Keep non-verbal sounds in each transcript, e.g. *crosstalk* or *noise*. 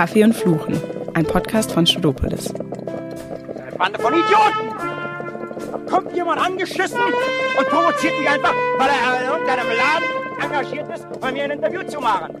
Kaffee und Fluchen, ein Podcast von Studopolis. Eine Bande von Idioten! Kommt jemand angeschissen und provoziert mich einfach, weil er in irgendeinem Laden engagiert ist, bei mir ein Interview zu machen.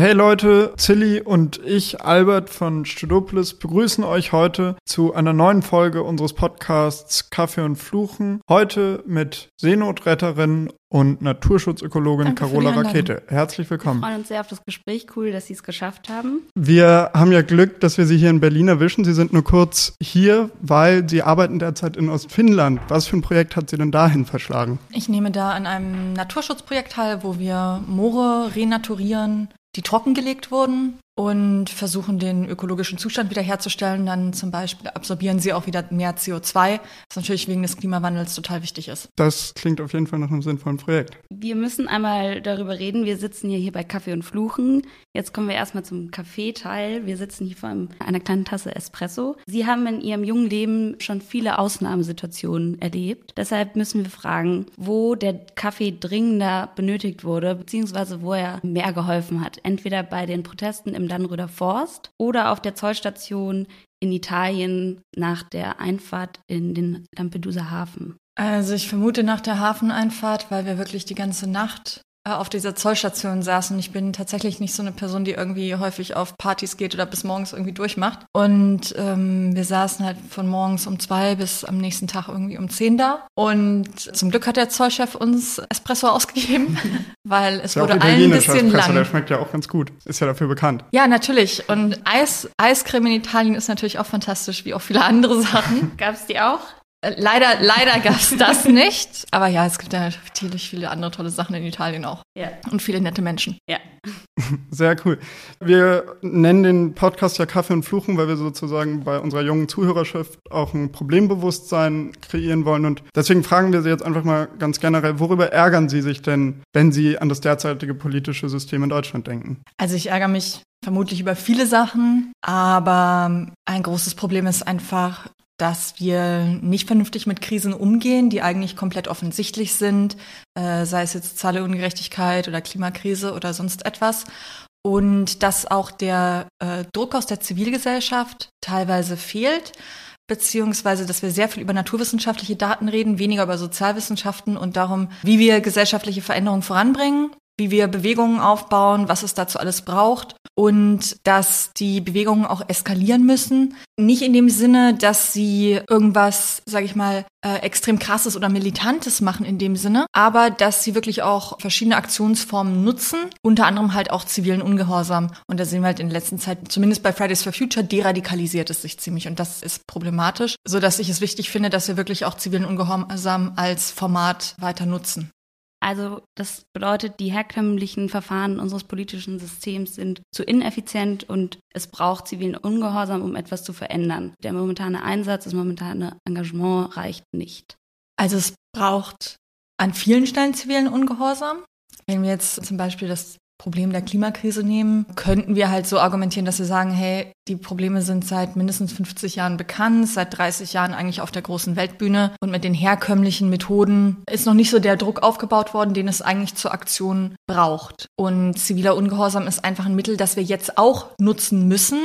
Hey Leute, Zilli und ich, Albert von Studopolis, begrüßen euch heute zu einer neuen Folge unseres Podcasts Kaffee und Fluchen. Heute mit Seenotretterin und Naturschutzökologin Danke Carola. Rakete. Herzlich Wir willkommen. freuen uns sehr auf das Gespräch. Cool, dass Sie es geschafft haben. Wir haben ja Glück, dass wir Sie hier in Berlin erwischen. Sie sind nur kurz hier, weil Sie arbeiten derzeit in Ostfinnland. Was für ein Projekt hat Sie denn dahin verschlagen? Ich nehme da an einem Naturschutzprojekt teil, wo wir Moore renaturieren, die trockengelegt wurden und versuchen, den ökologischen Zustand wiederherzustellen. Dann zum Beispiel absorbieren sie auch wieder mehr CO2, was natürlich wegen des Klimawandels total wichtig ist. Das klingt auf jeden Fall nach einem sinnvollen Projekt. Wir müssen einmal darüber reden. Wir sitzen ja hier bei Kaffee und Fluchen. Jetzt kommen wir erstmal zum Kaffeeteil. Wir sitzen hier vor einer kleinen Tasse Espresso. Sie haben in Ihrem jungen Leben schon viele Ausnahmesituationen erlebt. Deshalb müssen wir fragen, wo der Kaffee dringender benötigt wurde, beziehungsweise wo er mehr geholfen hat. Entweder bei den Protesten im Dannröder Forst oder auf der Zollstation in Italien nach der Einfahrt in den Lampedusa Hafen. Also ich vermute nach der Hafeneinfahrt, weil wir wirklich die ganze Nacht auf dieser Zollstation saßen. Ich bin tatsächlich nicht so eine Person, die irgendwie häufig auf Partys geht oder bis morgens irgendwie durchmacht. Und ähm, wir saßen halt von morgens um zwei bis am nächsten Tag irgendwie um zehn da. Und zum Glück hat der Zollchef uns Espresso ausgegeben, *laughs* weil es Ist ja wurde allen ein italienischer bisschen Espresso, der lang. schmeckt ja auch ganz gut. Ist ja dafür bekannt. Ja, natürlich. Und Eis, Eiscreme in Italien ist natürlich auch fantastisch, wie auch viele andere Sachen. *laughs* Gab es die auch? Äh, Leider, leider gab's *laughs* das nicht. Aber ja, es gibt ja natürlich viele andere tolle Sachen in Italien auch. Ja. Und viele nette Menschen. Ja. *laughs* Sehr cool. Wir nennen den Podcast ja Kaffee und Fluchen, weil wir sozusagen bei unserer jungen Zuhörerschaft auch ein Problembewusstsein kreieren wollen. Und deswegen fragen wir Sie jetzt einfach mal ganz generell, worüber ärgern Sie sich denn, wenn Sie an das derzeitige politische System in Deutschland denken? Also ich ärgere mich vermutlich über viele Sachen, aber ein großes Problem ist einfach, dass wir nicht vernünftig mit Krisen umgehen, die eigentlich komplett offensichtlich sind, äh, sei es jetzt soziale Ungerechtigkeit oder Klimakrise oder sonst etwas. Und dass auch der äh, Druck aus der Zivilgesellschaft teilweise fehlt, beziehungsweise dass wir sehr viel über naturwissenschaftliche Daten reden, weniger über Sozialwissenschaften und darum, wie wir gesellschaftliche Veränderungen voranbringen, wie wir Bewegungen aufbauen, was es dazu alles braucht und dass die Bewegungen auch eskalieren müssen. Nicht in dem Sinne, dass sie irgendwas, sage ich mal, äh, extrem krasses oder militantes machen in dem Sinne, aber dass sie wirklich auch verschiedene Aktionsformen nutzen, unter anderem halt auch zivilen Ungehorsam. Und da sehen wir halt in der letzten Zeit, zumindest bei Fridays for Future, deradikalisiert es sich ziemlich und das ist problematisch, so dass ich es wichtig finde, dass wir wirklich auch zivilen Ungehorsam als Format weiter nutzen. Also das bedeutet, die herkömmlichen Verfahren unseres politischen Systems sind zu ineffizient und es braucht zivilen Ungehorsam, um etwas zu verändern. Der momentane Einsatz, das momentane Engagement reicht nicht. Also es braucht an vielen Stellen zivilen Ungehorsam. Wenn wir jetzt zum Beispiel das Problem der Klimakrise nehmen, könnten wir halt so argumentieren, dass wir sagen, hey, die Probleme sind seit mindestens 50 Jahren bekannt, seit 30 Jahren eigentlich auf der großen Weltbühne und mit den herkömmlichen Methoden ist noch nicht so der Druck aufgebaut worden, den es eigentlich zur Aktion braucht. Und ziviler Ungehorsam ist einfach ein Mittel, das wir jetzt auch nutzen müssen,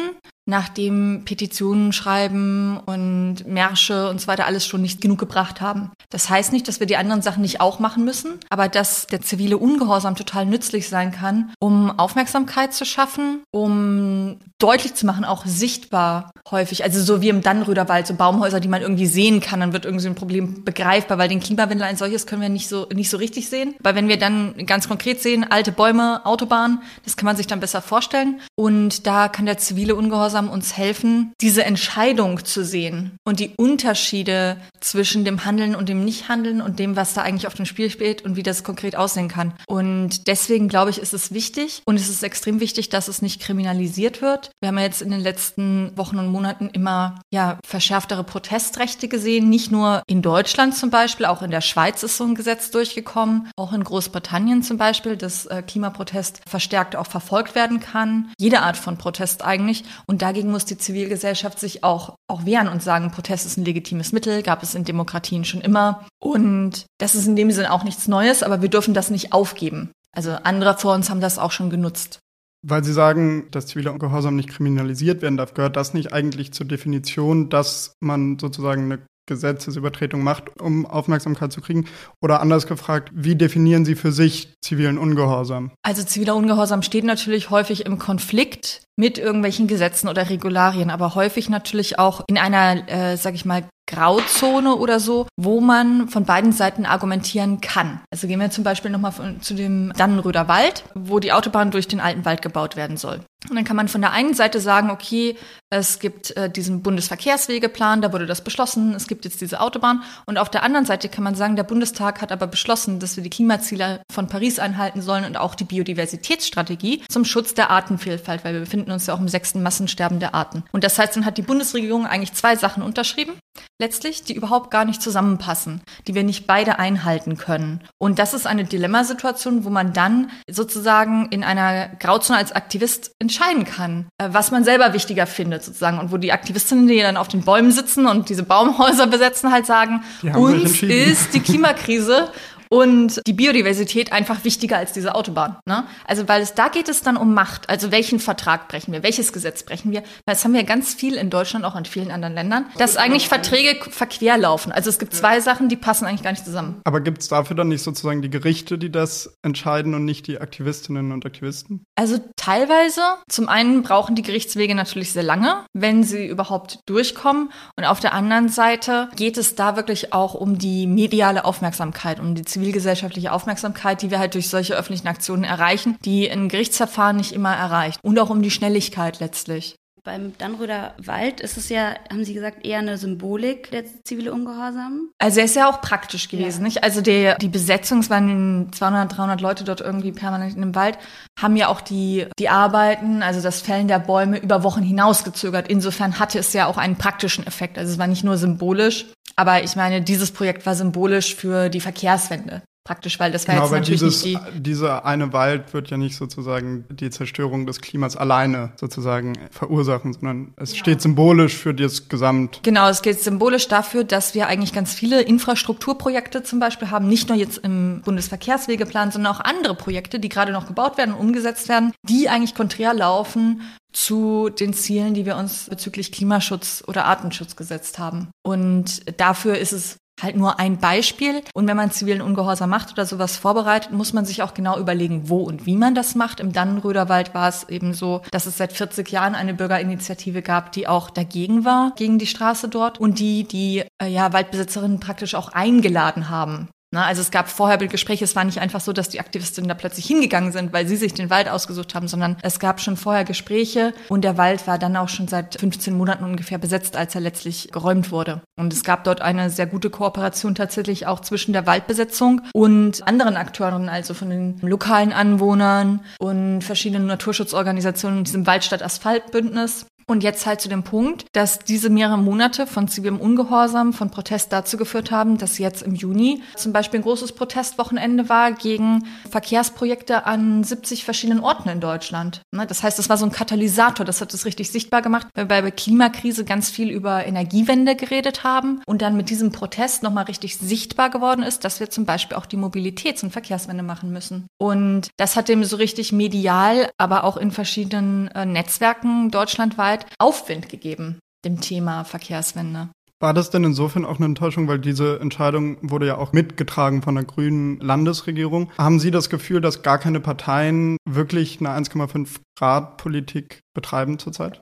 nachdem Petitionen schreiben und Märsche und so weiter alles schon nicht genug gebracht haben. Das heißt nicht, dass wir die anderen Sachen nicht auch machen müssen, aber dass der zivile Ungehorsam total nützlich sein kann, um Aufmerksamkeit zu schaffen, um deutlich zu machen, auch sichtbar häufig. Also so wie im Dannröder Wald, so Baumhäuser, die man irgendwie sehen kann, dann wird irgendwie so ein Problem begreifbar, weil den Klimawandel ein solches können wir nicht so, nicht so richtig sehen. Weil wenn wir dann ganz konkret sehen, alte Bäume, Autobahn, das kann man sich dann besser vorstellen. Und da kann der zivile Ungehorsam uns helfen, diese Entscheidung zu sehen und die Unterschiede zwischen dem Handeln und dem Nichthandeln und dem, was da eigentlich auf dem Spiel steht und wie das konkret aussehen kann. Und deswegen glaube ich, ist es wichtig und es ist extrem wichtig, dass es nicht kriminalisiert wird. Wir haben ja jetzt in den letzten Wochen und Monaten immer ja verschärftere Protestrechte gesehen, nicht nur in Deutschland zum Beispiel, auch in der Schweiz ist so ein Gesetz durchgekommen, auch in Großbritannien zum Beispiel, dass äh, Klimaprotest verstärkt auch verfolgt werden kann. Jede Art von Protest eigentlich. Und dagegen muss die Zivilgesellschaft sich auch, auch wehren und sagen, Protest ist ein legitimes Mittel, gab es in Demokratien schon immer. Und das ist in dem Sinne auch nichts Neues, aber wir dürfen das nicht aufgeben. Also andere vor uns haben das auch schon genutzt. Weil Sie sagen, dass ziviler Ungehorsam nicht kriminalisiert werden darf, gehört das nicht eigentlich zur Definition, dass man sozusagen eine Gesetzesübertretung macht, um Aufmerksamkeit zu kriegen? Oder anders gefragt, wie definieren Sie für sich zivilen Ungehorsam? Also ziviler Ungehorsam steht natürlich häufig im Konflikt mit irgendwelchen Gesetzen oder Regularien, aber häufig natürlich auch in einer, äh, sag ich mal, Grauzone oder so, wo man von beiden Seiten argumentieren kann. Also gehen wir zum Beispiel nochmal zu dem Dannenröder Wald, wo die Autobahn durch den alten Wald gebaut werden soll. Und dann kann man von der einen Seite sagen, okay, es gibt äh, diesen Bundesverkehrswegeplan, da wurde das beschlossen, es gibt jetzt diese Autobahn. Und auf der anderen Seite kann man sagen, der Bundestag hat aber beschlossen, dass wir die Klimaziele von Paris einhalten sollen und auch die Biodiversitätsstrategie zum Schutz der Artenvielfalt, weil wir befinden uns ja auch im sechsten Massensterben der Arten. Und das heißt, dann hat die Bundesregierung eigentlich zwei Sachen unterschrieben letztlich, die überhaupt gar nicht zusammenpassen, die wir nicht beide einhalten können. Und das ist eine Dilemmasituation, wo man dann sozusagen in einer Grauzone als Aktivist entscheiden kann, äh, was man selber wichtiger findet sozusagen. Und wo die Aktivistinnen, die dann auf den Bäumen sitzen und diese Baumhäuser besetzen, halt sagen, uns ist die Klimakrise *laughs* und die Biodiversität einfach wichtiger als diese Autobahn. Ne? Also weil es da geht es dann um Macht. Also welchen Vertrag brechen wir, welches Gesetz brechen wir? Weil das haben wir ganz viel in Deutschland, auch in vielen anderen Ländern, dass eigentlich Verträge verquer laufen. Also es gibt zwei Sachen, die passen eigentlich gar nicht zusammen. Aber gibt es dafür dann nicht sozusagen die Gerichte, die das entscheiden und nicht die Aktivistinnen und Aktivisten? Also teilweise. Zum einen brauchen die Gerichtswege natürlich sehr lange, wenn sie überhaupt durchkommen. Und auf der anderen Seite geht es da wirklich auch um die mediale Aufmerksamkeit, um die zivilgesellschaftliche Aufmerksamkeit, die wir halt durch solche öffentlichen Aktionen erreichen, die ein Gerichtsverfahren nicht immer erreicht. Und auch um die Schnelligkeit letztlich. Beim Dannröder Wald ist es ja, haben Sie gesagt, eher eine Symbolik der zivile Ungehorsam? Also er ist ja auch praktisch gewesen, ja. nicht? Also die, die Besetzung, es waren 200, 300 Leute dort irgendwie permanent in dem Wald, haben ja auch die, die Arbeiten, also das Fällen der Bäume über Wochen hinausgezögert. Insofern hatte es ja auch einen praktischen Effekt. Also es war nicht nur symbolisch, aber ich meine, dieses Projekt war symbolisch für die Verkehrswende praktisch, weil das war genau, jetzt natürlich dieses, nicht die dieser eine Wald wird ja nicht sozusagen die Zerstörung des Klimas alleine sozusagen verursachen, sondern es ja. steht symbolisch für das Gesamt. Genau, es geht symbolisch dafür, dass wir eigentlich ganz viele Infrastrukturprojekte zum Beispiel haben, nicht nur jetzt im Bundesverkehrswegeplan, sondern auch andere Projekte, die gerade noch gebaut werden und umgesetzt werden, die eigentlich konträr laufen zu den Zielen, die wir uns bezüglich Klimaschutz oder Artenschutz gesetzt haben. Und dafür ist es halt nur ein Beispiel. Und wenn man zivilen Ungehorsam macht oder sowas vorbereitet, muss man sich auch genau überlegen, wo und wie man das macht. Im Dannenröderwald war es eben so, dass es seit 40 Jahren eine Bürgerinitiative gab, die auch dagegen war, gegen die Straße dort und die die äh, ja, Waldbesitzerinnen praktisch auch eingeladen haben, Ne? Also es gab vorher Gespräche, es war nicht einfach so, dass die Aktivistinnen da plötzlich hingegangen sind, weil sie sich den Wald ausgesucht haben, sondern es gab schon vorher Gespräche und der Wald war dann auch schon seit 15 Monaten ungefähr besetzt, als er letztlich geräumt wurde. Und es gab dort eine sehr gute Kooperation tatsächlich auch zwischen der Waldbesetzung und anderen Akteuren, also von den lokalen Anwohnern und verschiedenen Naturschutzorganisationen und diesem Waldstadt-Asphalt-Bündnis. Und jetzt halt zu dem Punkt, dass diese mehrere Monate von zivilem Ungehorsam, von Protest dazu geführt haben, dass jetzt im Juni zum Beispiel ein großes Protestwochenende war gegen Verkehrsprojekte an 70 verschiedenen Orten in Deutschland. Ne, das heißt, das war so ein Katalysator, das hat es richtig sichtbar gemacht, weil wir bei Klimakrise ganz viel über Energiewende geredet haben und dann mit diesem Protest nochmal richtig sichtbar geworden ist, dass wir zum Beispiel auch die Mobilitäts- und Verkehrswende machen müssen. Und das hat dem so richtig medial, aber auch in verschiedenen äh, Netzwerken deutschlandweit Zeit Aufwind gegeben, dem Thema Verkehrswende. War das denn insofern auch eine Enttäuschung, weil diese Entscheidung wurde ja auch mitgetragen von der grünen Landesregierung? Haben Sie das Gefühl, dass gar keine Parteien wirklich eine 1,5 Grad Politik betreiben zurzeit?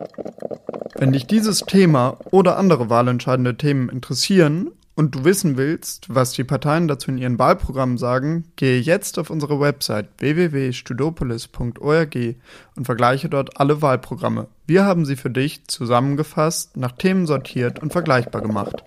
Wenn dich dieses Thema oder andere wahlentscheidende Themen interessieren und du wissen willst, was die Parteien dazu in ihren Wahlprogrammen sagen, gehe jetzt auf unsere Website www.studopolis.org und vergleiche dort alle Wahlprogramme. Wir haben sie für dich zusammengefasst, nach Themen sortiert und vergleichbar gemacht.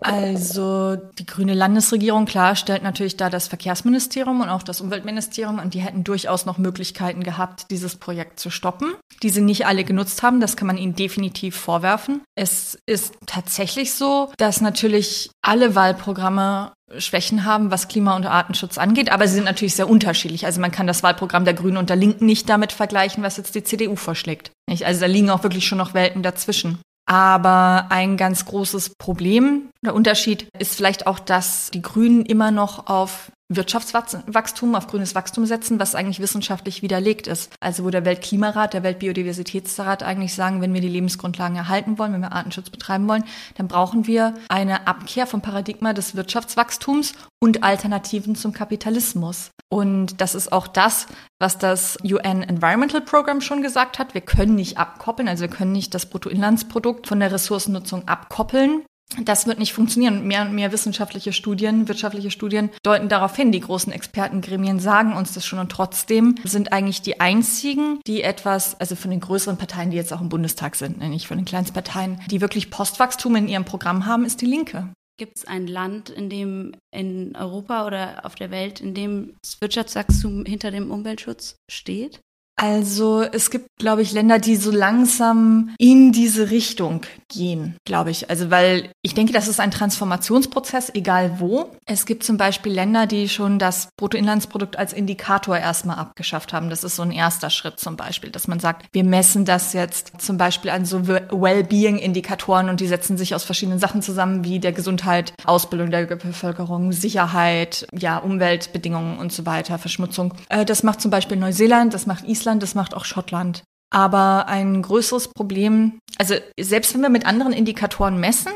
Also die grüne Landesregierung, klar, stellt natürlich da das Verkehrsministerium und auch das Umweltministerium und die hätten durchaus noch Möglichkeiten gehabt, dieses Projekt zu stoppen, die sie nicht alle genutzt haben. Das kann man ihnen definitiv vorwerfen. Es ist tatsächlich so, dass natürlich alle Wahlprogramme Schwächen haben, was Klima- und Artenschutz angeht, aber sie sind natürlich sehr unterschiedlich. Also man kann das Wahlprogramm der Grünen und der Linken nicht damit vergleichen, was jetzt die CDU vorschlägt. Also da liegen auch wirklich schon noch Welten dazwischen. Aber ein ganz großes Problem, der Unterschied ist vielleicht auch, dass die Grünen immer noch auf Wirtschaftswachstum, auf grünes Wachstum setzen, was eigentlich wissenschaftlich widerlegt ist. Also wo der Weltklimarat, der Weltbiodiversitätsrat eigentlich sagen, wenn wir die Lebensgrundlagen erhalten wollen, wenn wir Artenschutz betreiben wollen, dann brauchen wir eine Abkehr vom Paradigma des Wirtschaftswachstums und Alternativen zum Kapitalismus. Und das ist auch das, was das UN Environmental Program schon gesagt hat. Wir können nicht abkoppeln, also wir können nicht das Bruttoinlandsprodukt von der Ressourcennutzung abkoppeln. Das wird nicht funktionieren. Mehr und mehr wissenschaftliche Studien, wirtschaftliche Studien deuten darauf hin. Die großen Expertengremien sagen uns das schon. Und trotzdem sind eigentlich die einzigen, die etwas, also von den größeren Parteien, die jetzt auch im Bundestag sind, ne, nicht von den Kleinstparteien, die wirklich Postwachstum in ihrem Programm haben, ist die Linke. Gibt es ein Land, in dem in Europa oder auf der Welt, in dem das Wirtschaftswachstum hinter dem Umweltschutz steht? Also es gibt, glaube ich, Länder, die so langsam in diese Richtung gehen, glaube ich. Also weil ich denke, das ist ein Transformationsprozess, egal wo. Es gibt zum Beispiel Länder, die schon das Bruttoinlandsprodukt als Indikator erstmal abgeschafft haben. Das ist so ein erster Schritt zum Beispiel, dass man sagt, wir messen das jetzt zum Beispiel an so Wellbeing-Indikatoren und die setzen sich aus verschiedenen Sachen zusammen, wie der Gesundheit, Ausbildung der Bevölkerung, Sicherheit, ja, Umweltbedingungen und so weiter, Verschmutzung. Äh, das macht zum Beispiel Neuseeland, das macht Island. Island, das macht auch Schottland. Aber ein größeres Problem, also selbst wenn wir mit anderen Indikatoren messen,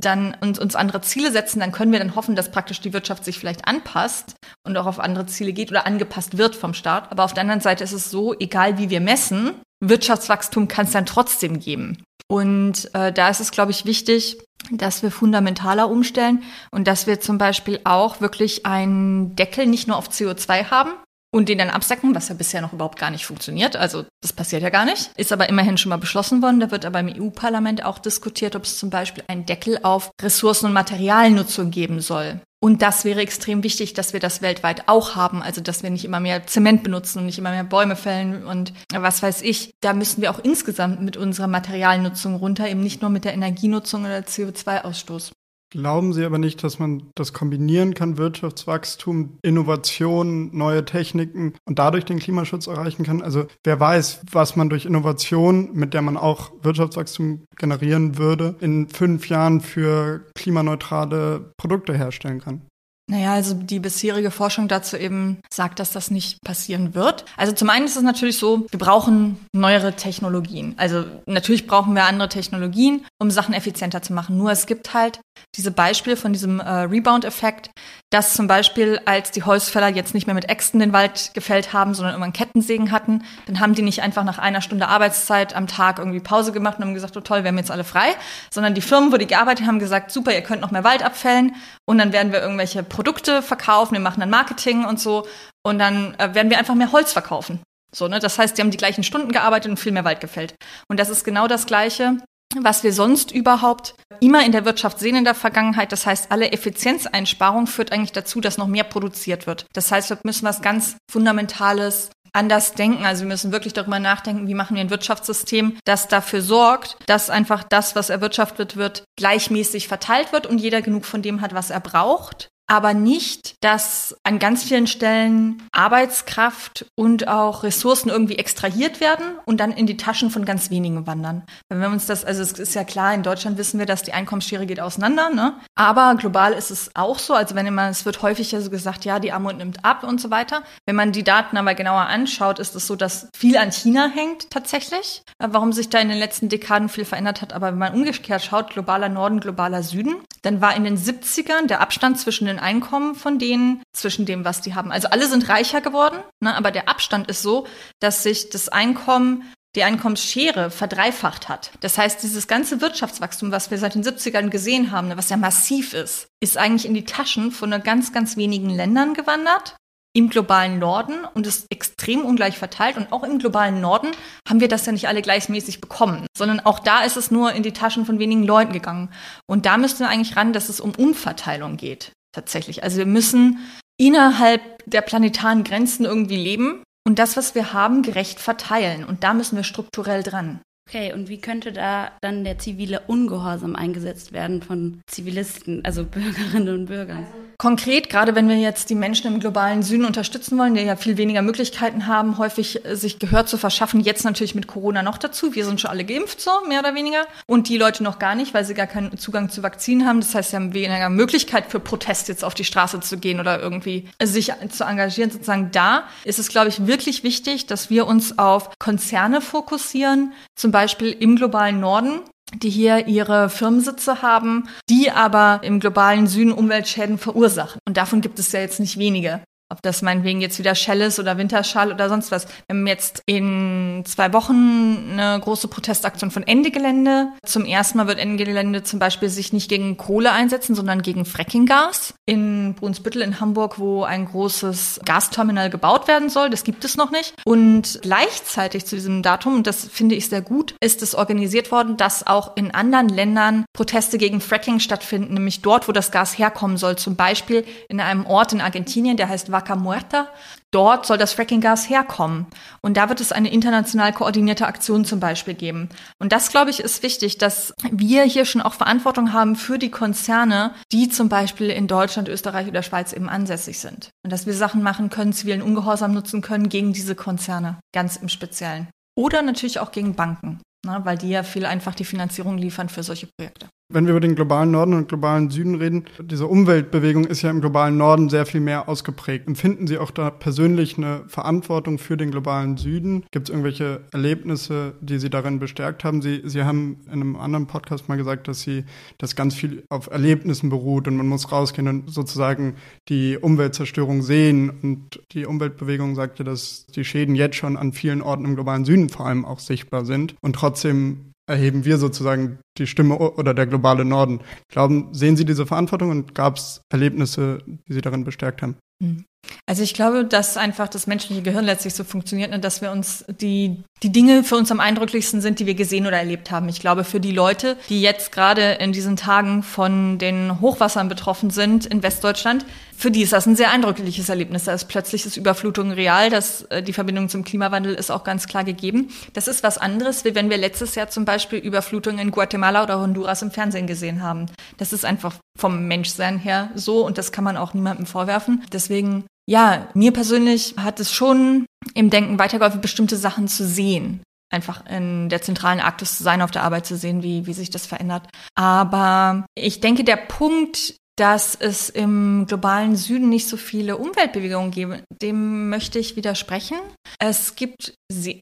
dann und uns andere Ziele setzen, dann können wir dann hoffen, dass praktisch die Wirtschaft sich vielleicht anpasst und auch auf andere Ziele geht oder angepasst wird vom Staat. Aber auf der anderen Seite ist es so, egal wie wir messen, Wirtschaftswachstum kann es dann trotzdem geben. Und äh, da ist es, glaube ich, wichtig, dass wir fundamentaler umstellen und dass wir zum Beispiel auch wirklich einen Deckel nicht nur auf CO2 haben, und den dann absacken, was ja bisher noch überhaupt gar nicht funktioniert. Also das passiert ja gar nicht. Ist aber immerhin schon mal beschlossen worden. Da wird aber im EU-Parlament auch diskutiert, ob es zum Beispiel einen Deckel auf Ressourcen- und Materialnutzung geben soll. Und das wäre extrem wichtig, dass wir das weltweit auch haben. Also, dass wir nicht immer mehr Zement benutzen und nicht immer mehr Bäume fällen und was weiß ich. Da müssen wir auch insgesamt mit unserer Materialnutzung runter, eben nicht nur mit der Energienutzung oder CO2-Ausstoß. Glauben Sie aber nicht, dass man das kombinieren kann, Wirtschaftswachstum, Innovation, neue Techniken und dadurch den Klimaschutz erreichen kann? Also wer weiß, was man durch Innovation, mit der man auch Wirtschaftswachstum generieren würde, in fünf Jahren für klimaneutrale Produkte herstellen kann? Naja, also die bisherige Forschung dazu eben sagt, dass das nicht passieren wird. Also zum einen ist es natürlich so, wir brauchen neuere Technologien. Also natürlich brauchen wir andere Technologien, um Sachen effizienter zu machen. Nur es gibt halt diese Beispiele von diesem äh, Rebound-Effekt, dass zum Beispiel, als die Holzfäller jetzt nicht mehr mit Äxten den Wald gefällt haben, sondern immer einen Kettensägen hatten, dann haben die nicht einfach nach einer Stunde Arbeitszeit am Tag irgendwie Pause gemacht und haben gesagt, oh toll, wir haben jetzt alle frei, sondern die Firmen, wo die gearbeitet haben, gesagt, super, ihr könnt noch mehr Wald abfällen und dann werden wir irgendwelche Produkte verkaufen, wir machen dann Marketing und so und dann äh, werden wir einfach mehr Holz verkaufen. So, ne? Das heißt, die haben die gleichen Stunden gearbeitet und viel mehr Wald gefällt. Und das ist genau das Gleiche, was wir sonst überhaupt immer in der Wirtschaft sehen in der Vergangenheit. Das heißt, alle Effizienzeinsparung führt eigentlich dazu, dass noch mehr produziert wird. Das heißt, wir müssen was ganz Fundamentales anders denken. Also wir müssen wirklich darüber nachdenken, wie machen wir ein Wirtschaftssystem, das dafür sorgt, dass einfach das, was erwirtschaftet wird, gleichmäßig verteilt wird und jeder genug von dem hat, was er braucht aber nicht, dass an ganz vielen Stellen Arbeitskraft und auch Ressourcen irgendwie extrahiert werden und dann in die Taschen von ganz wenigen wandern. Wenn wir uns das, also es ist ja klar, in Deutschland wissen wir, dass die Einkommensschere geht auseinander, ne? Aber global ist es auch so. Also wenn immer, es wird häufig ja so gesagt, ja, die Armut nimmt ab und so weiter. Wenn man die Daten aber genauer anschaut, ist es so, dass viel an China hängt tatsächlich. Warum sich da in den letzten Dekaden viel verändert hat. Aber wenn man umgekehrt schaut, globaler Norden, globaler Süden, dann war in den 70ern der Abstand zwischen den Einkommen von denen, zwischen dem, was die haben. Also alle sind reicher geworden, ne, aber der Abstand ist so, dass sich das Einkommen die Einkommensschere verdreifacht hat. Das heißt, dieses ganze Wirtschaftswachstum, was wir seit den 70ern gesehen haben, was ja massiv ist, ist eigentlich in die Taschen von nur ganz, ganz wenigen Ländern gewandert im globalen Norden und ist extrem ungleich verteilt. Und auch im globalen Norden haben wir das ja nicht alle gleichmäßig bekommen, sondern auch da ist es nur in die Taschen von wenigen Leuten gegangen. Und da müssten wir eigentlich ran, dass es um Umverteilung geht, tatsächlich. Also wir müssen innerhalb der planetaren Grenzen irgendwie leben und das, was wir haben, gerecht verteilen. Und da müssen wir strukturell dran. Okay, und wie könnte da dann der zivile Ungehorsam eingesetzt werden von Zivilisten, also Bürgerinnen und Bürgern? Konkret, gerade wenn wir jetzt die Menschen im globalen Süden unterstützen wollen, die ja viel weniger Möglichkeiten haben, häufig äh, sich Gehör zu verschaffen, jetzt natürlich mit Corona noch dazu. Wir sind schon alle geimpft, so mehr oder weniger. Und die Leute noch gar nicht, weil sie gar keinen Zugang zu Vakzinen haben. Das heißt, sie haben weniger Möglichkeit für Protest jetzt auf die Straße zu gehen oder irgendwie sich zu engagieren. Sozusagen da ist es, glaube ich, wirklich wichtig, dass wir uns auf Konzerne fokussieren, zum Beispiel im globalen Norden, die hier ihre Firmensitze haben, die aber im globalen Süden Umweltschäden verursachen. Und davon gibt es ja jetzt nicht wenige. Ob das meinetwegen jetzt wieder Shell ist oder Winterschall oder sonst was. Wir haben jetzt in zwei Wochen eine große Protestaktion von Ende Gelände. Zum ersten Mal wird Ende Gelände zum Beispiel sich nicht gegen Kohle einsetzen, sondern gegen Frackinggas. In Brunsbüttel in Hamburg, wo ein großes Gasterminal gebaut werden soll. Das gibt es noch nicht. Und gleichzeitig zu diesem Datum, und das finde ich sehr gut, ist es organisiert worden, dass auch in anderen Ländern Proteste gegen Fracking stattfinden, nämlich dort, wo das Gas herkommen soll. Zum Beispiel in einem Ort in Argentinien, der heißt Vaca Muerta. Dort soll das Frackinggas herkommen. Und da wird es eine international koordinierte Aktion zum Beispiel geben. Und das, glaube ich, ist wichtig, dass wir hier schon auch Verantwortung haben für die Konzerne, die zum Beispiel in Deutschland, Österreich oder Schweiz eben ansässig sind. Und dass wir Sachen machen können, zivilen Ungehorsam nutzen können gegen diese Konzerne, ganz im Speziellen. Oder natürlich auch gegen Banken, ne, weil die ja viel einfach die Finanzierung liefern für solche Projekte. Wenn wir über den globalen Norden und globalen Süden reden, diese Umweltbewegung ist ja im globalen Norden sehr viel mehr ausgeprägt. Empfinden Sie auch da persönlich eine Verantwortung für den globalen Süden? Gibt es irgendwelche Erlebnisse, die Sie darin bestärkt haben? Sie, Sie haben in einem anderen Podcast mal gesagt, dass Sie, dass ganz viel auf Erlebnissen beruht und man muss rausgehen und sozusagen die Umweltzerstörung sehen. Und die Umweltbewegung sagte, dass die Schäden jetzt schon an vielen Orten im globalen Süden vor allem auch sichtbar sind. Und trotzdem erheben wir sozusagen die Stimme oder der globale Norden. Glauben, sehen Sie diese Verantwortung und gab es Erlebnisse, die Sie darin bestärkt haben? Mhm. Also ich glaube, dass einfach das menschliche Gehirn letztlich so funktioniert, ne, dass wir uns die, die Dinge für uns am eindrücklichsten sind, die wir gesehen oder erlebt haben. Ich glaube, für die Leute, die jetzt gerade in diesen Tagen von den Hochwassern betroffen sind in Westdeutschland, für die ist das ein sehr eindrückliches Erlebnis. Da ist plötzlich ist Überflutung real, dass äh, die Verbindung zum Klimawandel ist auch ganz klar gegeben. Das ist was anderes, wie wenn wir letztes Jahr zum Beispiel Überflutung in Guatemala oder Honduras im Fernsehen gesehen haben. Das ist einfach vom Menschsein her so und das kann man auch niemandem vorwerfen. Deswegen ja, mir persönlich hat es schon im Denken weitergeholfen, bestimmte Sachen zu sehen. Einfach in der zentralen Arktis zu sein, auf der Arbeit zu sehen, wie, wie sich das verändert. Aber ich denke, der Punkt, dass es im globalen Süden nicht so viele Umweltbewegungen gibt. Dem möchte ich widersprechen. Es gibt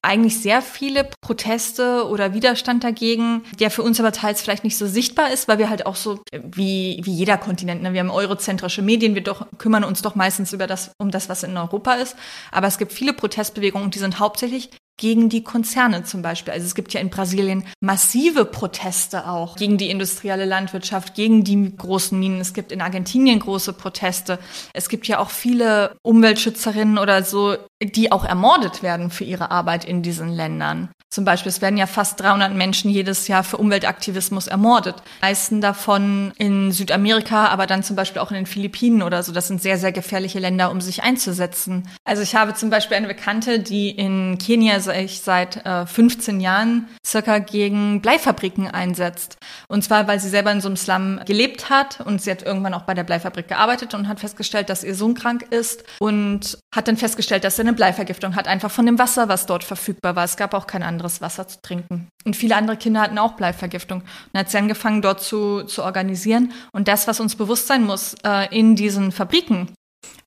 eigentlich sehr viele Proteste oder Widerstand dagegen, der für uns aber teils vielleicht nicht so sichtbar ist, weil wir halt auch so wie, wie jeder Kontinent, ne? wir haben eurozentrische Medien, wir doch, kümmern uns doch meistens über das, um das, was in Europa ist. Aber es gibt viele Protestbewegungen, die sind hauptsächlich gegen die Konzerne zum Beispiel. Also es gibt ja in Brasilien massive Proteste auch gegen die industrielle Landwirtschaft, gegen die großen Minen. Es gibt in Argentinien große Proteste. Es gibt ja auch viele Umweltschützerinnen oder so, die auch ermordet werden für ihre Arbeit in diesen Ländern. Zum Beispiel, es werden ja fast 300 Menschen jedes Jahr für Umweltaktivismus ermordet. meisten davon in Südamerika, aber dann zum Beispiel auch in den Philippinen oder so. Das sind sehr, sehr gefährliche Länder, um sich einzusetzen. Also ich habe zum Beispiel eine Bekannte, die in Kenia sich seit äh, 15 Jahren circa gegen Bleifabriken einsetzt. Und zwar, weil sie selber in so einem Slum gelebt hat und sie hat irgendwann auch bei der Bleifabrik gearbeitet und hat festgestellt, dass ihr Sohn krank ist und hat dann festgestellt, dass er eine Bleivergiftung hat, einfach von dem Wasser, was dort verfügbar war. Es gab auch kein anderes Wasser zu trinken. Und viele andere Kinder hatten auch Bleivergiftung. Und hat sie angefangen, dort zu, zu organisieren. Und das, was uns bewusst sein muss, äh, in diesen Fabriken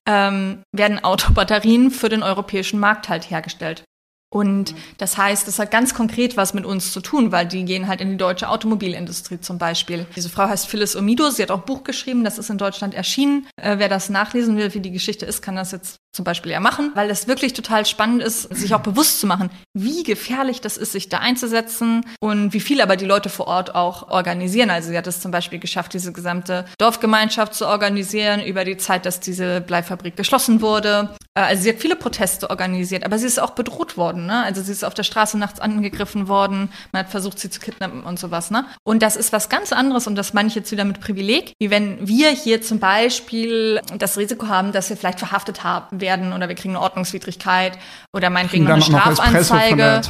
ähm, werden Autobatterien für den europäischen Markt halt hergestellt. Und das heißt, das hat ganz konkret was mit uns zu tun, weil die gehen halt in die deutsche Automobilindustrie zum Beispiel. Diese Frau heißt Phyllis Omido, sie hat auch ein Buch geschrieben, das ist in Deutschland erschienen. Äh, wer das nachlesen will, wie die Geschichte ist, kann das jetzt zum Beispiel ja machen, weil es wirklich total spannend ist, sich auch bewusst zu machen, wie gefährlich das ist, sich da einzusetzen und wie viel aber die Leute vor Ort auch organisieren. Also sie hat es zum Beispiel geschafft, diese gesamte Dorfgemeinschaft zu organisieren über die Zeit, dass diese Bleifabrik geschlossen wurde. Äh, also sie hat viele Proteste organisiert, aber sie ist auch bedroht worden. Ne? Also sie ist auf der Straße nachts angegriffen worden, man hat versucht, sie zu kidnappen und sowas. Ne? Und das ist was ganz anderes und das meine ich jetzt wieder mit Privileg, wie wenn wir hier zum Beispiel das Risiko haben, dass wir vielleicht verhaftet haben werden oder wir kriegen eine Ordnungswidrigkeit oder meinetwegen noch eine Strafanzeige.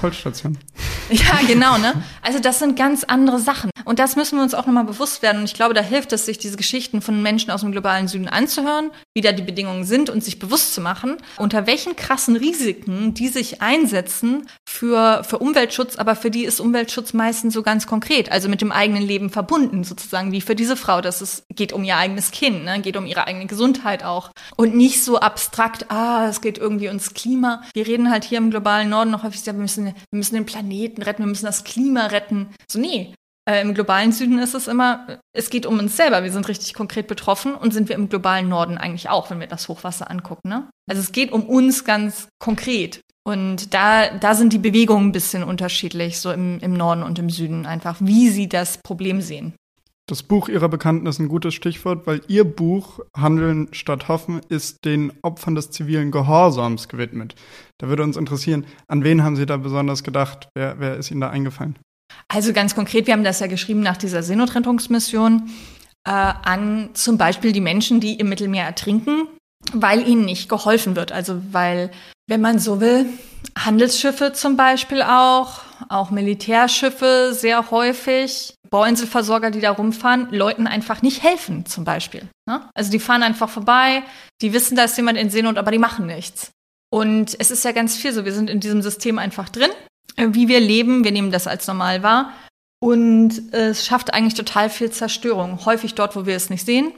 *laughs* Ja, genau. Ne? *laughs* Also das sind ganz andere Sachen. Und das müssen wir uns auch nochmal bewusst werden. Und ich glaube, da hilft es, sich diese Geschichten von Menschen aus dem globalen Süden anzuhören, wie da die Bedingungen sind und sich bewusst zu machen, unter welchen krassen Risiken die sich einsetzen für, für Umweltschutz, aber für die ist Umweltschutz meistens so ganz konkret, also mit dem eigenen Leben verbunden, sozusagen, wie für diese Frau. Das ist, geht um ihr eigenes Kind, ne? geht um ihre eigene Gesundheit auch. Und nicht so abstrakt, ah, es geht irgendwie ums Klima. Wir reden halt hier im globalen Norden noch häufig, wir müssen, wir müssen den Planeten retten, wir müssen das Klima retten. So, nee, äh, Im globalen Süden ist es immer, es geht um uns selber. Wir sind richtig konkret betroffen und sind wir im globalen Norden eigentlich auch, wenn wir das Hochwasser angucken. Ne? Also es geht um uns ganz konkret. Und da, da sind die Bewegungen ein bisschen unterschiedlich, so im, im Norden und im Süden einfach, wie sie das Problem sehen. Das Buch Ihrer Bekannten ist ein gutes Stichwort, weil Ihr Buch Handeln statt Hoffen ist den Opfern des zivilen Gehorsams gewidmet. Da würde uns interessieren, an wen haben Sie da besonders gedacht? Wer, wer ist Ihnen da eingefallen? Also ganz konkret, wir haben das ja geschrieben nach dieser Seenotrettungsmission äh, an zum Beispiel die Menschen, die im Mittelmeer ertrinken, weil ihnen nicht geholfen wird. Also weil, wenn man so will, Handelsschiffe zum Beispiel auch, auch Militärschiffe sehr häufig, Bauinselversorger, die da rumfahren, Leuten einfach nicht helfen zum Beispiel. Ne? Also die fahren einfach vorbei, die wissen, da ist jemand in Seenot, aber die machen nichts. Und es ist ja ganz viel so, wir sind in diesem System einfach drin äh, wie wir leben. Wir nehmen das als normal wahr. Und es schafft eigentlich total viel Zerstörung. Häufig dort, wo wir es nicht sehen.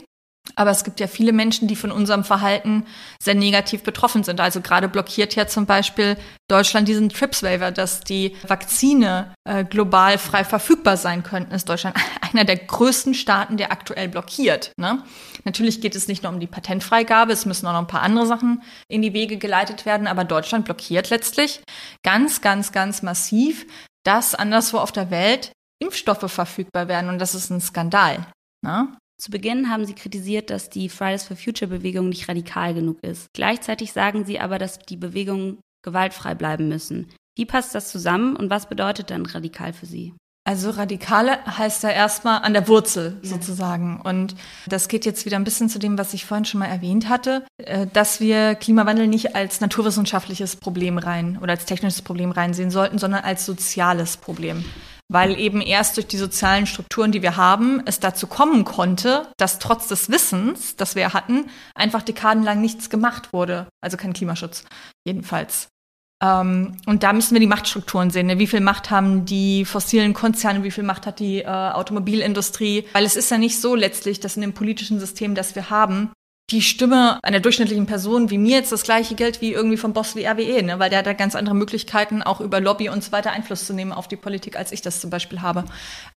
Aber es gibt ja viele Menschen, die von unserem Verhalten sehr negativ betroffen sind. Also gerade blockiert ja zum Beispiel Deutschland diesen TRIPS-Waiver, dass die Vakzine äh, global frei verfügbar sein könnten. Ist Deutschland *laughs* einer der größten Staaten, der aktuell blockiert. Ne? Natürlich geht es nicht nur um die Patentfreigabe, es müssen auch noch ein paar andere Sachen in die Wege geleitet werden, aber Deutschland blockiert letztlich ganz, ganz, ganz massiv, dass anderswo auf der Welt Impfstoffe verfügbar werden. Und das ist ein Skandal. Ne? Zu Beginn haben sie kritisiert, dass die Fridays for Future Bewegung nicht radikal genug ist. Gleichzeitig sagen sie aber, dass die Bewegungen gewaltfrei bleiben müssen. Wie passt das zusammen und was bedeutet dann radikal für Sie? Also radikale heißt ja erstmal an der Wurzel sozusagen. Und das geht jetzt wieder ein bisschen zu dem, was ich vorhin schon mal erwähnt hatte, äh, dass wir Klimawandel nicht als naturwissenschaftliches Problem rein oder als technisches Problem reinsehen sollten, sondern als soziales Problem weil eben erst durch die sozialen Strukturen, die wir haben, es dazu kommen konnte, dass trotz des Wissens, das wir hatten, einfach dekadenlang nichts gemacht wurde. Also kein Klimaschutz, jedenfalls. Ähm, und da müssen wir die Machtstrukturen sehen. Ne? Wie viel Macht haben die fossilen Konzerne, wie viel Macht hat die äh, Automobilindustrie? Weil es ist ja nicht so letztlich, dass in dem politischen System, das wir haben, die Stimme einer durchschnittlichen Person wie mir jetzt das gleiche gilt wie irgendwie vom Boss wie RWE, ne? weil der hat da ganz andere Möglichkeiten, auch über Lobby und so weiter Einfluss zu nehmen auf die Politik, als ich das zum Beispiel habe.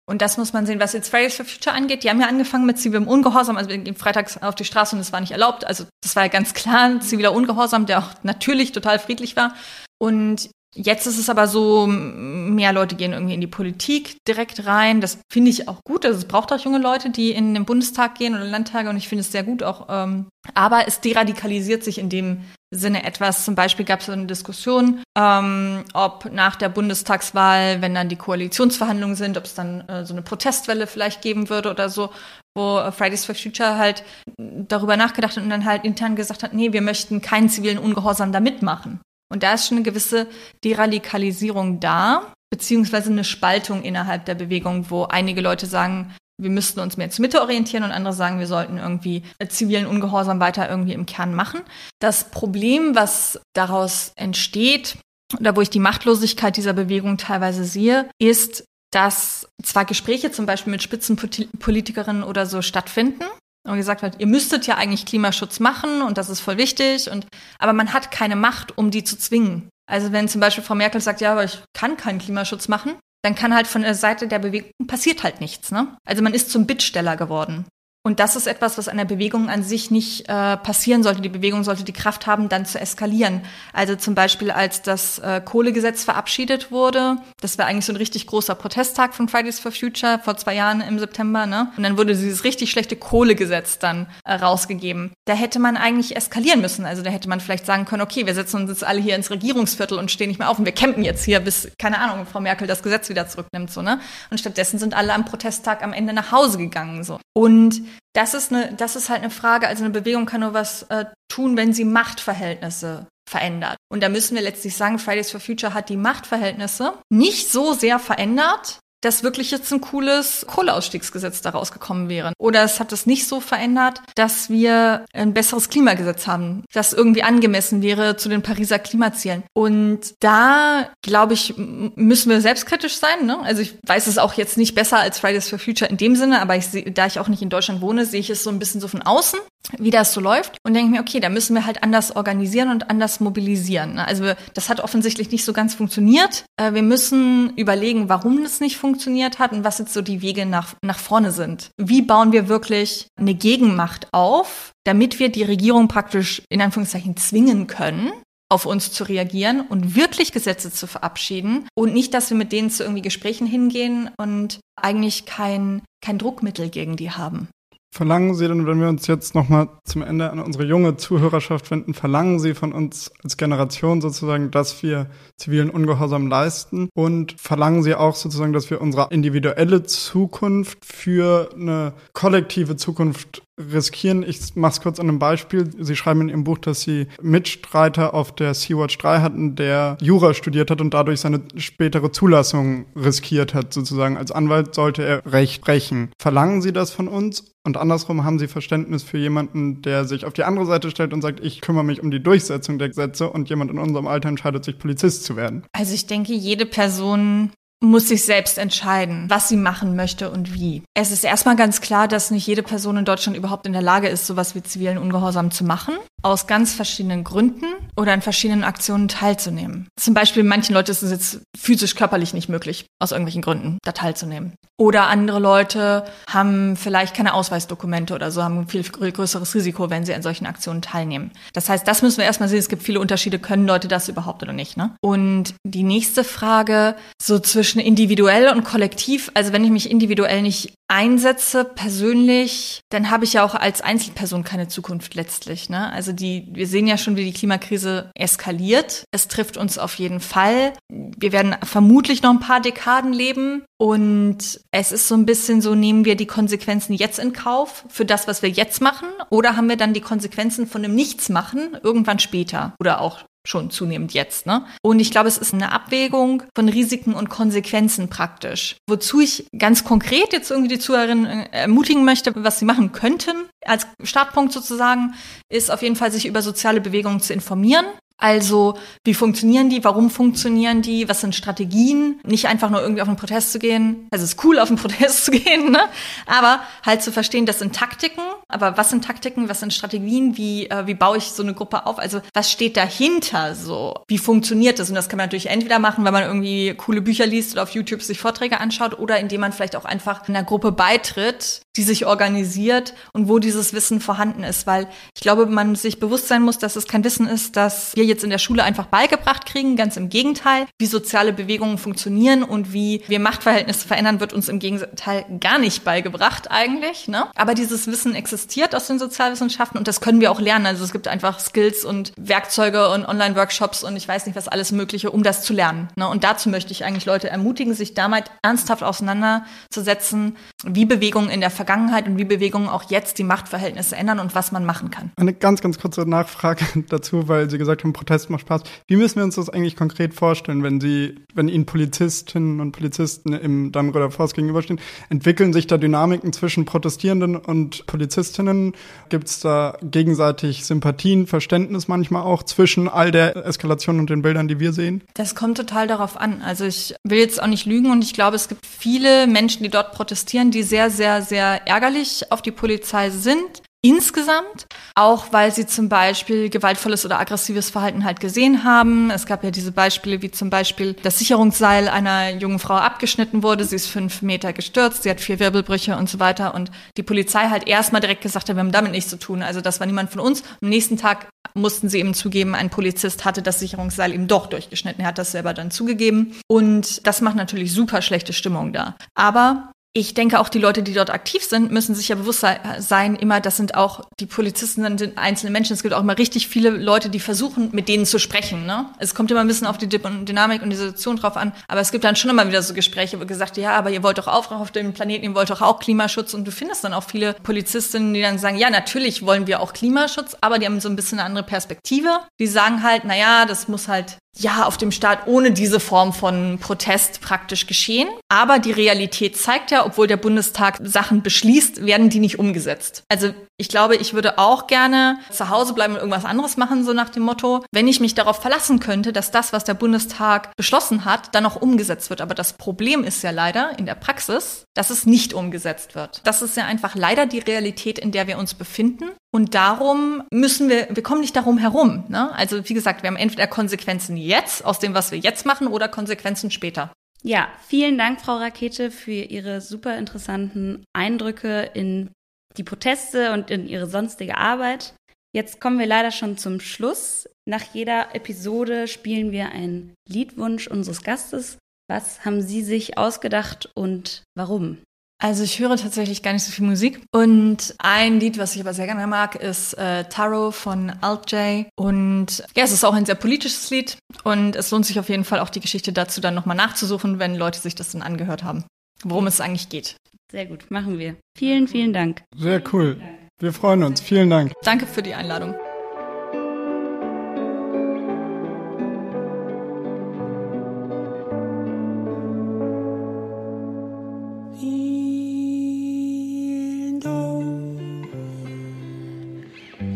Und das muss man sehen, was jetzt Fridays for Future angeht. Die haben ja angefangen mit zivilem Ungehorsam, also wir gehen freitags auf die Straße und es war nicht erlaubt. Also das war ja ganz klar ziviler Ungehorsam, der auch natürlich total friedlich war. Und Jetzt ist es aber so, mehr Leute gehen irgendwie in die Politik direkt rein. Das finde ich auch gut. Also es braucht auch junge Leute, die in den Bundestag gehen oder Landtage und ich finde es sehr gut auch. Ähm, aber es deradikalisiert sich in dem Sinne etwas. Zum Beispiel gab es eine Diskussion, ähm, ob nach der Bundestagswahl, wenn dann die Koalitionsverhandlungen sind, ob es dann äh, so eine Protestwelle vielleicht geben würde oder so, wo äh, Fridays for Future halt darüber nachgedacht hat und dann halt intern gesagt hat, nee, wir möchten keinen zivilen Ungehorsam da mitmachen. Und da ist schon eine gewisse Deradikalisierung da, beziehungsweise eine Spaltung innerhalb der Bewegung, wo einige Leute sagen, wir müssten uns mehr zur Mitte orientieren und andere sagen, wir sollten irgendwie zivilen Ungehorsam weiter irgendwie im Kern machen. Das Problem, was daraus entsteht, oder wo ich die Machtlosigkeit dieser Bewegung teilweise sehe, ist, dass zwar Gespräche zum Beispiel mit Spitzenpolitikerinnen oder so stattfinden, und gesagt hat, ihr müsstet ja eigentlich Klimaschutz machen und das ist voll wichtig und aber man hat keine Macht, um die zu zwingen. Also wenn zum Beispiel Frau Merkel sagt, ja, aber ich kann keinen Klimaschutz machen, dann kann halt von der Seite der Bewegung passiert halt nichts. Ne? Also man ist zum Bittsteller geworden. Und das ist etwas, was einer Bewegung an sich nicht äh, passieren sollte. Die Bewegung sollte die Kraft haben, dann zu eskalieren. Also zum Beispiel, als das äh, Kohlegesetz verabschiedet wurde, das war eigentlich so ein richtig großer Protesttag von Fridays for Future vor zwei Jahren im September, ne? Und dann wurde dieses richtig schlechte Kohlegesetz dann äh, rausgegeben. Da hätte man eigentlich eskalieren müssen. Also da hätte man vielleicht sagen können, okay, wir setzen uns jetzt alle hier ins Regierungsviertel und stehen nicht mehr auf und wir campen jetzt hier, bis, keine Ahnung, Frau Merkel das Gesetz wieder zurücknimmt, so, ne? Und stattdessen sind alle am Protesttag am Ende nach Hause gegangen, so. Und das ist eine, das ist halt eine Frage. Also eine Bewegung kann nur was äh, tun, wenn sie Machtverhältnisse verändert. Und da müssen wir letztlich sagen, Fridays for Future hat die Machtverhältnisse nicht so sehr verändert, dass wirklich jetzt ein cooles Kohleausstiegsgesetz daraus gekommen wäre. Oder es hat es nicht so verändert, dass wir ein besseres Klimagesetz haben, das irgendwie angemessen wäre zu den Pariser Klimazielen. Und da, glaube ich, müssen wir selbstkritisch sein. Ne? Also ich weiß es auch jetzt nicht besser als Fridays for Future in dem Sinne, aber ich seh, da ich auch nicht in Deutschland wohne, sehe ich es so ein bisschen so von außen wie das so läuft und denke mir, okay, da müssen wir halt anders organisieren und anders mobilisieren. Ne? Also das hat offensichtlich nicht so ganz funktioniert. Äh, wir müssen überlegen, warum das nicht funktioniert hat und was jetzt so die Wege nach, nach vorne sind. Wie bauen wir wirklich eine Gegenmacht auf, damit wir die Regierung praktisch in Anführungszeichen zwingen können, auf uns zu reagieren und wirklich Gesetze zu verabschieden und nicht, dass wir mit denen zu irgendwie Gesprächen hingehen und eigentlich kein, kein Druckmittel gegen die haben. Verlangen Sie denn, wenn wir uns jetzt nochmal zum Ende an unsere junge Zuhörerschaft wenden, verlangen Sie von uns als Generation sozusagen, dass wir zivilen Ungehorsam leisten? Und verlangen Sie auch sozusagen, dass wir unsere individuelle Zukunft für eine kollektive Zukunft riskieren. Ich mache es kurz an einem Beispiel. Sie schreiben in Ihrem Buch, dass Sie Mitstreiter auf der Sea-Watch 3 hatten, der Jura studiert hat und dadurch seine spätere Zulassung riskiert hat, sozusagen. Als Anwalt sollte er Recht brechen. Verlangen Sie das von uns? Und andersrum haben Sie Verständnis für jemanden, der sich auf die andere Seite stellt und sagt, ich kümmere mich um die Durchsetzung der Gesetze und jemand in unserem Alter entscheidet sich, Polizist zu werden? Also ich denke, jede Person muss sich selbst entscheiden, was sie machen möchte und wie. Es ist erstmal ganz klar, dass nicht jede Person in Deutschland überhaupt in der Lage ist, sowas wie zivilen Ungehorsam zu machen aus ganz verschiedenen Gründen oder an verschiedenen Aktionen teilzunehmen. Zum Beispiel manchen Leuten ist es jetzt physisch körperlich nicht möglich, aus irgendwelchen Gründen da teilzunehmen. Oder andere Leute haben vielleicht keine Ausweisdokumente oder so, haben ein viel größeres Risiko, wenn sie an solchen Aktionen teilnehmen. Das heißt, das müssen wir erstmal sehen. Es gibt viele Unterschiede. Können Leute das überhaupt oder nicht? Ne? Und die nächste Frage, so zwischen individuell und kollektiv, also wenn ich mich individuell nicht einsetze, persönlich, dann habe ich ja auch als Einzelperson keine Zukunft letztlich. Ne? Also die, wir sehen ja schon, wie die Klimakrise eskaliert. Es trifft uns auf jeden Fall. Wir werden vermutlich noch ein paar Dekaden leben. Und es ist so ein bisschen so, nehmen wir die Konsequenzen jetzt in Kauf für das, was wir jetzt machen? Oder haben wir dann die Konsequenzen von dem Nichtsmachen irgendwann später? Oder auch schon zunehmend jetzt. Ne? Und ich glaube, es ist eine Abwägung von Risiken und Konsequenzen praktisch. Wozu ich ganz konkret jetzt irgendwie die Zuhörerinnen äh, ermutigen möchte, was sie machen könnten, als Startpunkt sozusagen, ist auf jeden Fall sich über soziale Bewegungen zu informieren. Also, wie funktionieren die? Warum funktionieren die? Was sind Strategien? Nicht einfach nur irgendwie auf einen Protest zu gehen. Also, es ist cool, auf einen *laughs* Protest zu gehen, ne? Aber halt zu verstehen, das sind Taktiken. Aber was sind Taktiken? Was sind Strategien? Wie, äh, wie baue ich so eine Gruppe auf? Also, was steht dahinter so? Wie funktioniert das? Und das kann man natürlich entweder machen, wenn man irgendwie coole Bücher liest oder auf YouTube sich Vorträge anschaut oder indem man vielleicht auch einfach einer Gruppe beitritt, die sich organisiert und wo dieses Wissen vorhanden ist. Weil ich glaube, man sich bewusst sein muss, dass es kein Wissen ist, dass wir jetzt in der Schule einfach beigebracht kriegen. Ganz im Gegenteil. Wie soziale Bewegungen funktionieren und wie wir Machtverhältnisse verändern, wird uns im Gegenteil gar nicht beigebracht eigentlich. Ne? Aber dieses Wissen existiert aus den Sozialwissenschaften und das können wir auch lernen. Also es gibt einfach Skills und Werkzeuge und Online-Workshops und ich weiß nicht was alles Mögliche, um das zu lernen. Ne? Und dazu möchte ich eigentlich Leute ermutigen, sich damit ernsthaft auseinanderzusetzen, wie Bewegungen in der Vergangenheit und wie Bewegungen auch jetzt die Machtverhältnisse ändern und was man machen kann. Eine ganz, ganz kurze Nachfrage *laughs* dazu, weil Sie gesagt haben, Protest macht Spaß. Wie müssen wir uns das eigentlich konkret vorstellen, wenn Sie, wenn Ihnen Polizistinnen und Polizisten im Dannröder Forst gegenüberstehen? Entwickeln sich da Dynamiken zwischen Protestierenden und Polizistinnen? Gibt es da gegenseitig Sympathien, Verständnis manchmal auch zwischen all der Eskalation und den Bildern, die wir sehen? Das kommt total darauf an. Also ich will jetzt auch nicht lügen und ich glaube, es gibt viele Menschen, die dort protestieren, die sehr, sehr, sehr ärgerlich auf die Polizei sind insgesamt, auch weil sie zum Beispiel gewaltvolles oder aggressives Verhalten halt gesehen haben. Es gab ja diese Beispiele, wie zum Beispiel das Sicherungsseil einer jungen Frau abgeschnitten wurde, sie ist fünf Meter gestürzt, sie hat vier Wirbelbrüche und so weiter und die Polizei halt erstmal direkt gesagt hat, wir haben damit nichts zu tun. Also das war niemand von uns. Am nächsten Tag mussten sie eben zugeben, ein Polizist hatte das Sicherungsseil eben doch durchgeschnitten. Er hat das selber dann zugegeben. Und das macht natürlich super schlechte Stimmung da. Aber ich denke auch die Leute, die dort aktiv sind, müssen sich ja bewusst sein, immer, das sind auch die Polizisten, sind einzelne Menschen. Es gibt auch immer richtig viele Leute, die versuchen, mit denen zu sprechen. Ne? Es kommt immer ein bisschen auf die Dynamik und die Situation drauf an. Aber es gibt dann schon immer wieder so Gespräche, wo gesagt, ja, aber ihr wollt doch auch auf dem Planeten, ihr wollt doch auch Klimaschutz. Und du findest dann auch viele Polizistinnen, die dann sagen, ja, natürlich wollen wir auch Klimaschutz, aber die haben so ein bisschen eine andere Perspektive. Die sagen halt, na ja, das muss halt ja, auf dem Staat ohne diese Form von Protest praktisch geschehen. Aber die Realität zeigt ja, obwohl der Bundestag Sachen beschließt, werden die nicht umgesetzt. Also ich glaube, ich würde auch gerne zu Hause bleiben und irgendwas anderes machen, so nach dem Motto, wenn ich mich darauf verlassen könnte, dass das, was der Bundestag beschlossen hat, dann auch umgesetzt wird. Aber das Problem ist ja leider in der Praxis, dass es nicht umgesetzt wird. Das ist ja einfach leider die Realität, in der wir uns befinden. Und darum müssen wir, wir kommen nicht darum herum. Ne? Also wie gesagt, wir haben entweder Konsequenzen jetzt aus dem, was wir jetzt machen, oder Konsequenzen später. Ja, vielen Dank, Frau Rakete, für Ihre super interessanten Eindrücke in die Proteste und in Ihre sonstige Arbeit. Jetzt kommen wir leider schon zum Schluss. Nach jeder Episode spielen wir einen Liedwunsch unseres Gastes. Was haben Sie sich ausgedacht und warum? Also ich höre tatsächlich gar nicht so viel Musik. Und ein Lied, was ich aber sehr gerne mag, ist äh, Taro von Alt J. Und ja, es ist auch ein sehr politisches Lied. Und es lohnt sich auf jeden Fall auch die Geschichte dazu dann nochmal nachzusuchen, wenn Leute sich das dann angehört haben, worum es eigentlich geht. Sehr gut, machen wir. Vielen, vielen Dank. Sehr cool. Wir freuen uns. Vielen Dank. Danke für die Einladung.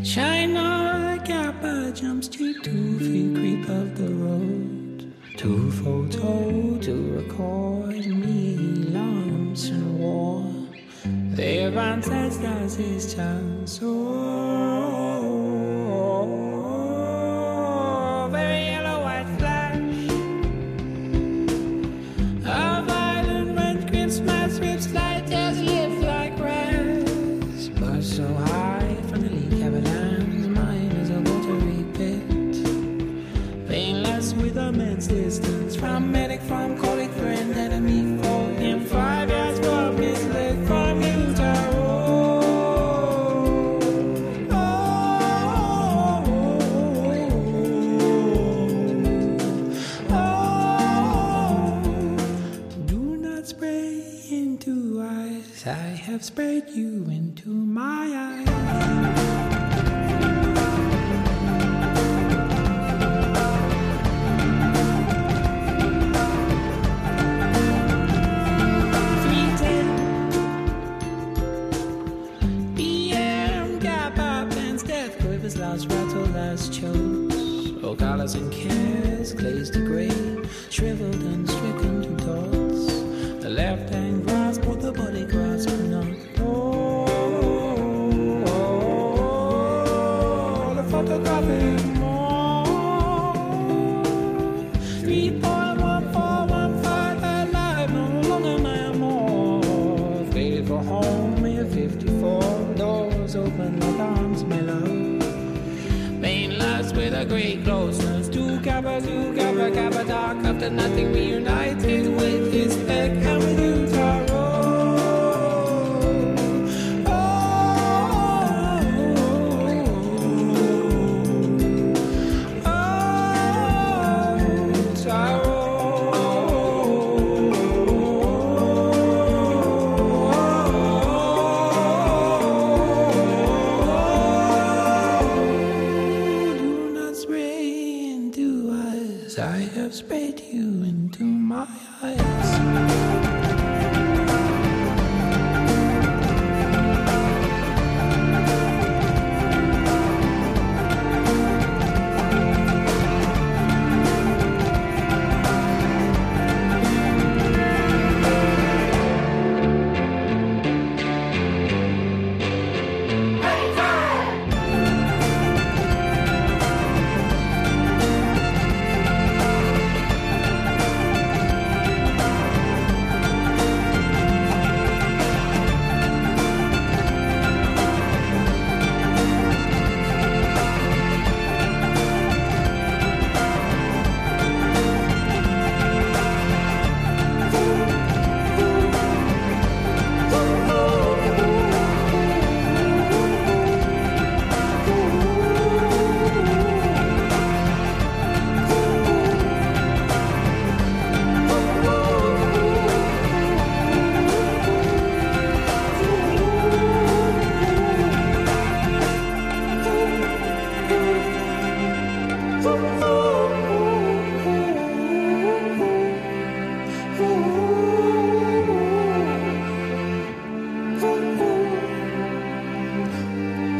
China Kappa jumps to two feet creep of the road. Two photo to record me arms and war. There as his Chance. Oh. paid you.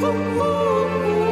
Ooh.